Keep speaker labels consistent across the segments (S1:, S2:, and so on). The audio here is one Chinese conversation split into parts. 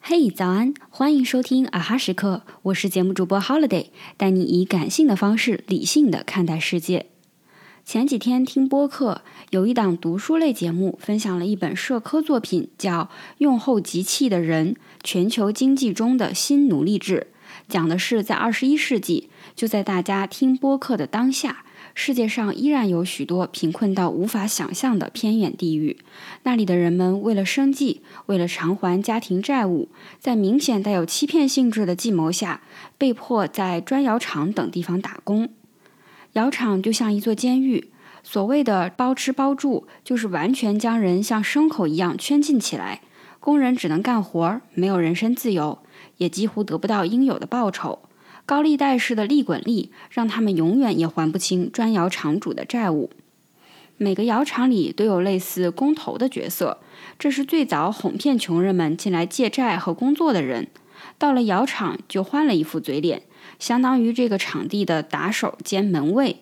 S1: 嘿，早安！欢迎收听啊哈时刻，我是节目主播 Holiday，带你以感性的方式理性的看待世界。前几天听播客，有一档读书类节目分享了一本社科作品，叫《用后即弃的人：全球经济中的新奴隶制》，讲的是在二十一世纪，就在大家听播客的当下。世界上依然有许多贫困到无法想象的偏远地域，那里的人们为了生计，为了偿还家庭债务，在明显带有欺骗性质的计谋下，被迫在砖窑厂等地方打工。窑厂就像一座监狱，所谓的包吃包住，就是完全将人像牲口一样圈禁起来，工人只能干活，没有人身自由，也几乎得不到应有的报酬。高利贷式的利滚利，让他们永远也还不清砖窑厂主的债务。每个窑厂里都有类似工头的角色，这是最早哄骗穷人们进来借债和工作的人。到了窑厂，就换了一副嘴脸，相当于这个场地的打手兼门卫。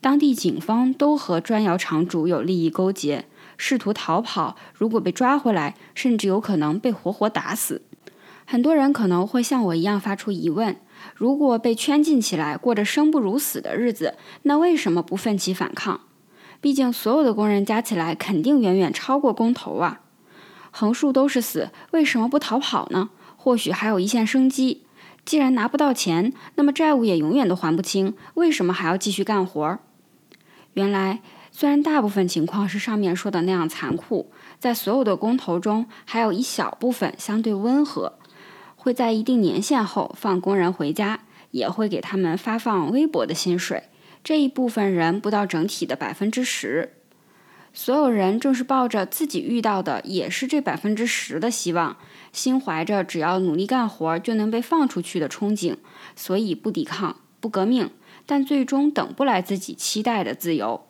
S1: 当地警方都和砖窑厂主有利益勾结，试图逃跑，如果被抓回来，甚至有可能被活活打死。很多人可能会像我一样发出疑问。如果被圈禁起来，过着生不如死的日子，那为什么不奋起反抗？毕竟所有的工人加起来肯定远远超过工头啊！横竖都是死，为什么不逃跑呢？或许还有一线生机。既然拿不到钱，那么债务也永远都还不清，为什么还要继续干活？原来，虽然大部分情况是上面说的那样残酷，在所有的工头中，还有一小部分相对温和。会在一定年限后放工人回家，也会给他们发放微薄的薪水。这一部分人不到整体的百分之十。所有人正是抱着自己遇到的也是这百分之十的希望，心怀着只要努力干活就能被放出去的憧憬，所以不抵抗、不革命，但最终等不来自己期待的自由。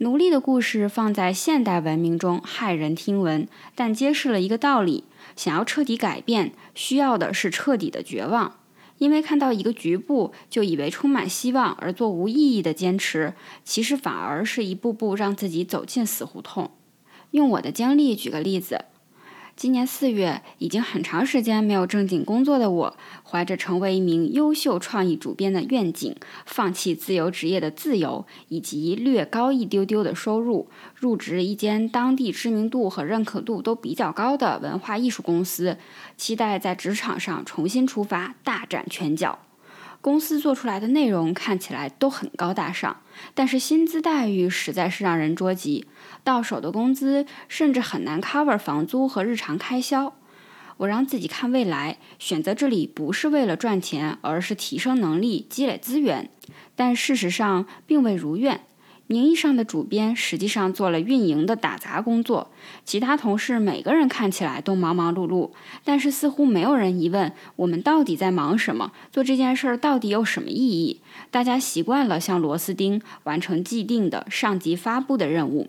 S1: 奴隶的故事放在现代文明中骇人听闻，但揭示了一个道理。想要彻底改变，需要的是彻底的绝望。因为看到一个局部，就以为充满希望而做无意义的坚持，其实反而是一步步让自己走进死胡同。用我的经历举个例子。今年四月，已经很长时间没有正经工作的我，怀着成为一名优秀创意主编的愿景，放弃自由职业的自由以及略高一丢丢的收入，入职一间当地知名度和认可度都比较高的文化艺术公司，期待在职场上重新出发，大展拳脚。公司做出来的内容看起来都很高大上，但是薪资待遇实在是让人捉急。到手的工资甚至很难 cover 房租和日常开销。我让自己看未来，选择这里不是为了赚钱，而是提升能力、积累资源。但事实上并未如愿。名义上的主编实际上做了运营的打杂工作，其他同事每个人看起来都忙忙碌碌，但是似乎没有人疑问我们到底在忙什么，做这件事儿到底有什么意义。大家习惯了像螺丝钉完成既定的上级发布的任务。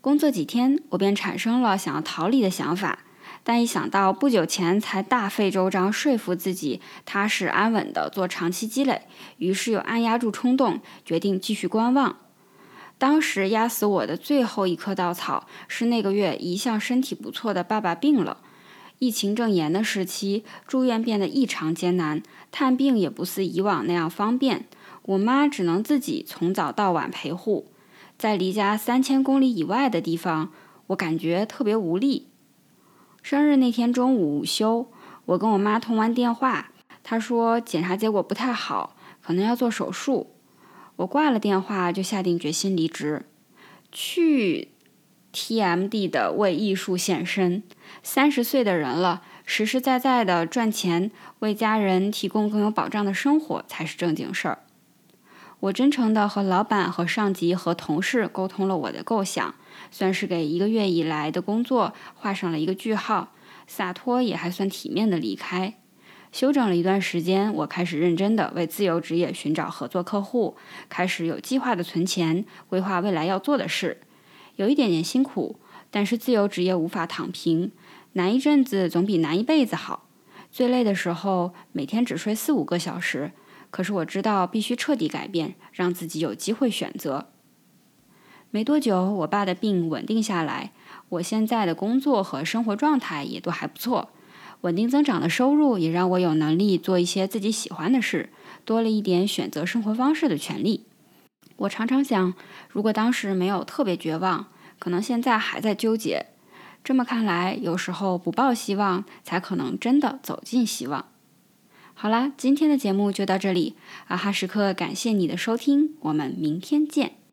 S1: 工作几天，我便产生了想要逃离的想法，但一想到不久前才大费周章说服自己踏实安稳地做长期积累，于是又按压住冲动，决定继续观望。当时压死我的最后一棵稻草是那个月一向身体不错的爸爸病了，疫情正严的时期，住院变得异常艰难，探病也不似以往那样方便，我妈只能自己从早到晚陪护。在离家三千公里以外的地方，我感觉特别无力。生日那天中午午休，我跟我妈通完电话，她说检查结果不太好，可能要做手术。我挂了电话，就下定决心离职，去 TMD 的为艺术献身。三十岁的人了，实实在在的赚钱，为家人提供更有保障的生活才是正经事儿。我真诚的和老板、和上级、和同事沟通了我的构想，算是给一个月以来的工作画上了一个句号，洒脱也还算体面的离开。休整了一段时间，我开始认真地为自由职业寻找合作客户，开始有计划地存钱，规划未来要做的事。有一点点辛苦，但是自由职业无法躺平，难一阵子总比难一辈子好。最累的时候，每天只睡四五个小时。可是我知道必须彻底改变，让自己有机会选择。没多久，我爸的病稳定下来，我现在的工作和生活状态也都还不错，稳定增长的收入也让我有能力做一些自己喜欢的事，多了一点选择生活方式的权利。我常常想，如果当时没有特别绝望，可能现在还在纠结。这么看来，有时候不抱希望，才可能真的走进希望。好啦，今天的节目就到这里，啊哈时刻感谢你的收听，我们明天见。